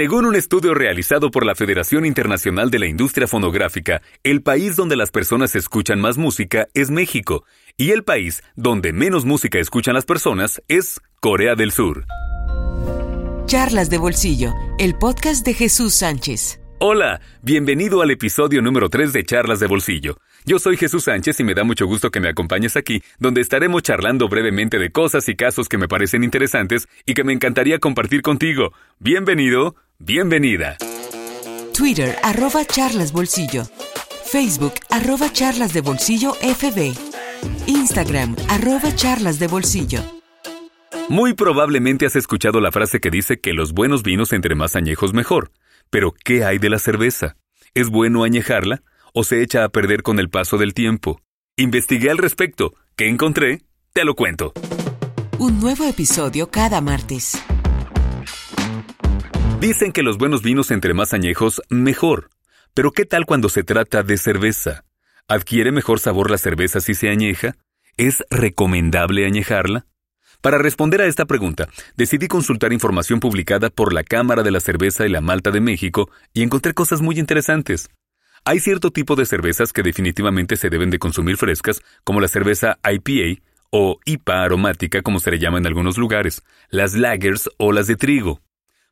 Según un estudio realizado por la Federación Internacional de la Industria Fonográfica, el país donde las personas escuchan más música es México, y el país donde menos música escuchan las personas es Corea del Sur. Charlas de Bolsillo, el podcast de Jesús Sánchez. Hola, bienvenido al episodio número 3 de Charlas de Bolsillo. Yo soy Jesús Sánchez y me da mucho gusto que me acompañes aquí, donde estaremos charlando brevemente de cosas y casos que me parecen interesantes y que me encantaría compartir contigo. Bienvenido, bienvenida. Twitter, arroba charlas bolsillo. Facebook, arroba charlas de bolsillo FB. Instagram, arroba charlas de bolsillo. Muy probablemente has escuchado la frase que dice que los buenos vinos entre más añejos mejor. Pero, ¿qué hay de la cerveza? ¿Es bueno añejarla o se echa a perder con el paso del tiempo? Investigué al respecto. ¿Qué encontré? Te lo cuento. Un nuevo episodio cada martes. Dicen que los buenos vinos entre más añejos, mejor. Pero ¿qué tal cuando se trata de cerveza? ¿Adquiere mejor sabor la cerveza si se añeja? ¿Es recomendable añejarla? Para responder a esta pregunta, decidí consultar información publicada por la Cámara de la Cerveza y la Malta de México y encontré cosas muy interesantes. Hay cierto tipo de cervezas que definitivamente se deben de consumir frescas, como la cerveza IPA o IPA aromática como se le llama en algunos lugares, las lagers o las de trigo.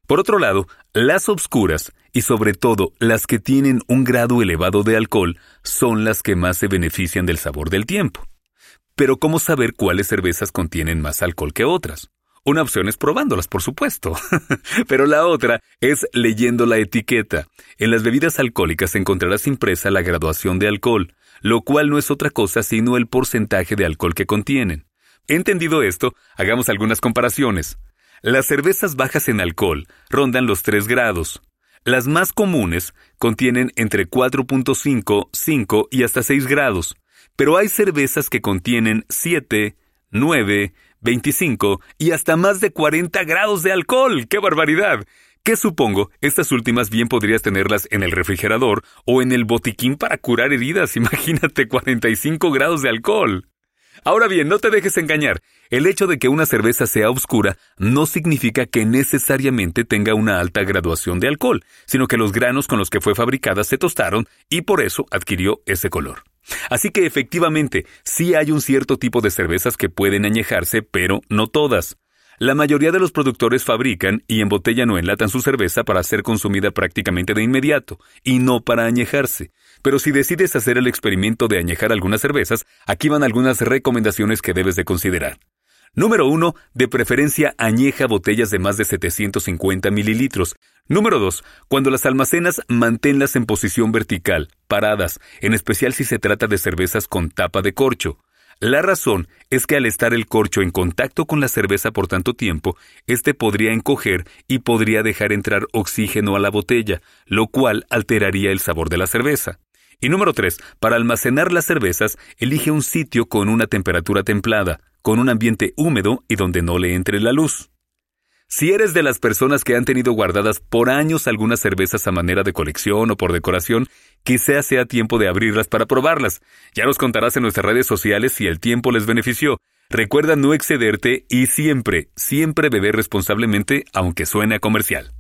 Por otro lado, las obscuras, y sobre todo las que tienen un grado elevado de alcohol, son las que más se benefician del sabor del tiempo. Pero ¿cómo saber cuáles cervezas contienen más alcohol que otras? Una opción es probándolas, por supuesto. Pero la otra es leyendo la etiqueta. En las bebidas alcohólicas encontrarás impresa la graduación de alcohol, lo cual no es otra cosa sino el porcentaje de alcohol que contienen. Entendido esto, hagamos algunas comparaciones. Las cervezas bajas en alcohol rondan los 3 grados. Las más comunes contienen entre 4.5, 5 y hasta 6 grados pero hay cervezas que contienen 7, 9, 25 y hasta más de 40 grados de alcohol. ¡Qué barbaridad! Que supongo, estas últimas bien podrías tenerlas en el refrigerador o en el botiquín para curar heridas. Imagínate 45 grados de alcohol. Ahora bien, no te dejes engañar. El hecho de que una cerveza sea oscura no significa que necesariamente tenga una alta graduación de alcohol, sino que los granos con los que fue fabricada se tostaron y por eso adquirió ese color. Así que efectivamente, sí hay un cierto tipo de cervezas que pueden añejarse, pero no todas. La mayoría de los productores fabrican y embotellan o enlatan su cerveza para ser consumida prácticamente de inmediato, y no para añejarse. Pero si decides hacer el experimento de añejar algunas cervezas, aquí van algunas recomendaciones que debes de considerar. Número 1. De preferencia añeja botellas de más de 750 mililitros. Número 2. Cuando las almacenas, manténlas en posición vertical, paradas, en especial si se trata de cervezas con tapa de corcho. La razón es que al estar el corcho en contacto con la cerveza por tanto tiempo, éste podría encoger y podría dejar entrar oxígeno a la botella, lo cual alteraría el sabor de la cerveza. Y número 3. Para almacenar las cervezas, elige un sitio con una temperatura templada, con un ambiente húmedo y donde no le entre la luz. Si eres de las personas que han tenido guardadas por años algunas cervezas a manera de colección o por decoración, quizá sea tiempo de abrirlas para probarlas. Ya nos contarás en nuestras redes sociales si el tiempo les benefició. Recuerda no excederte y siempre, siempre beber responsablemente, aunque suene a comercial.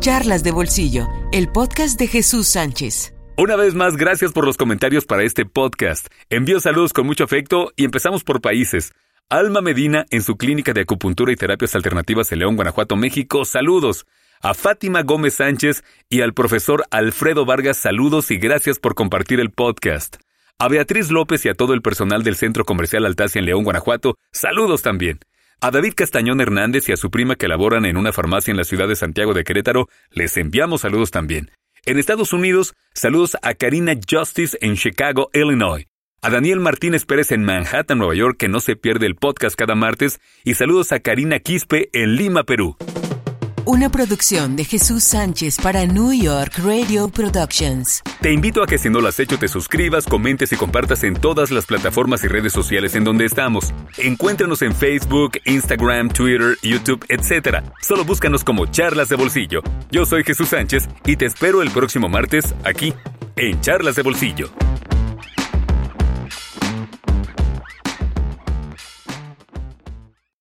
Charlas de Bolsillo, el podcast de Jesús Sánchez. Una vez más, gracias por los comentarios para este podcast. Envío saludos con mucho afecto y empezamos por países. Alma Medina en su clínica de acupuntura y terapias alternativas en León, Guanajuato, México. Saludos. A Fátima Gómez Sánchez y al profesor Alfredo Vargas, saludos y gracias por compartir el podcast. A Beatriz López y a todo el personal del Centro Comercial Altacia en León, Guanajuato, saludos también. A David Castañón Hernández y a su prima que laboran en una farmacia en la ciudad de Santiago de Querétaro, les enviamos saludos también. En Estados Unidos, saludos a Karina Justice en Chicago, Illinois. A Daniel Martínez Pérez en Manhattan, Nueva York, que no se pierde el podcast cada martes. Y saludos a Karina Quispe en Lima, Perú. Una producción de Jesús Sánchez para New York Radio Productions. Te invito a que si no lo has hecho te suscribas, comentes y compartas en todas las plataformas y redes sociales en donde estamos. Encuéntranos en Facebook, Instagram, Twitter, YouTube, etc. Solo búscanos como Charlas de Bolsillo. Yo soy Jesús Sánchez y te espero el próximo martes aquí en Charlas de Bolsillo.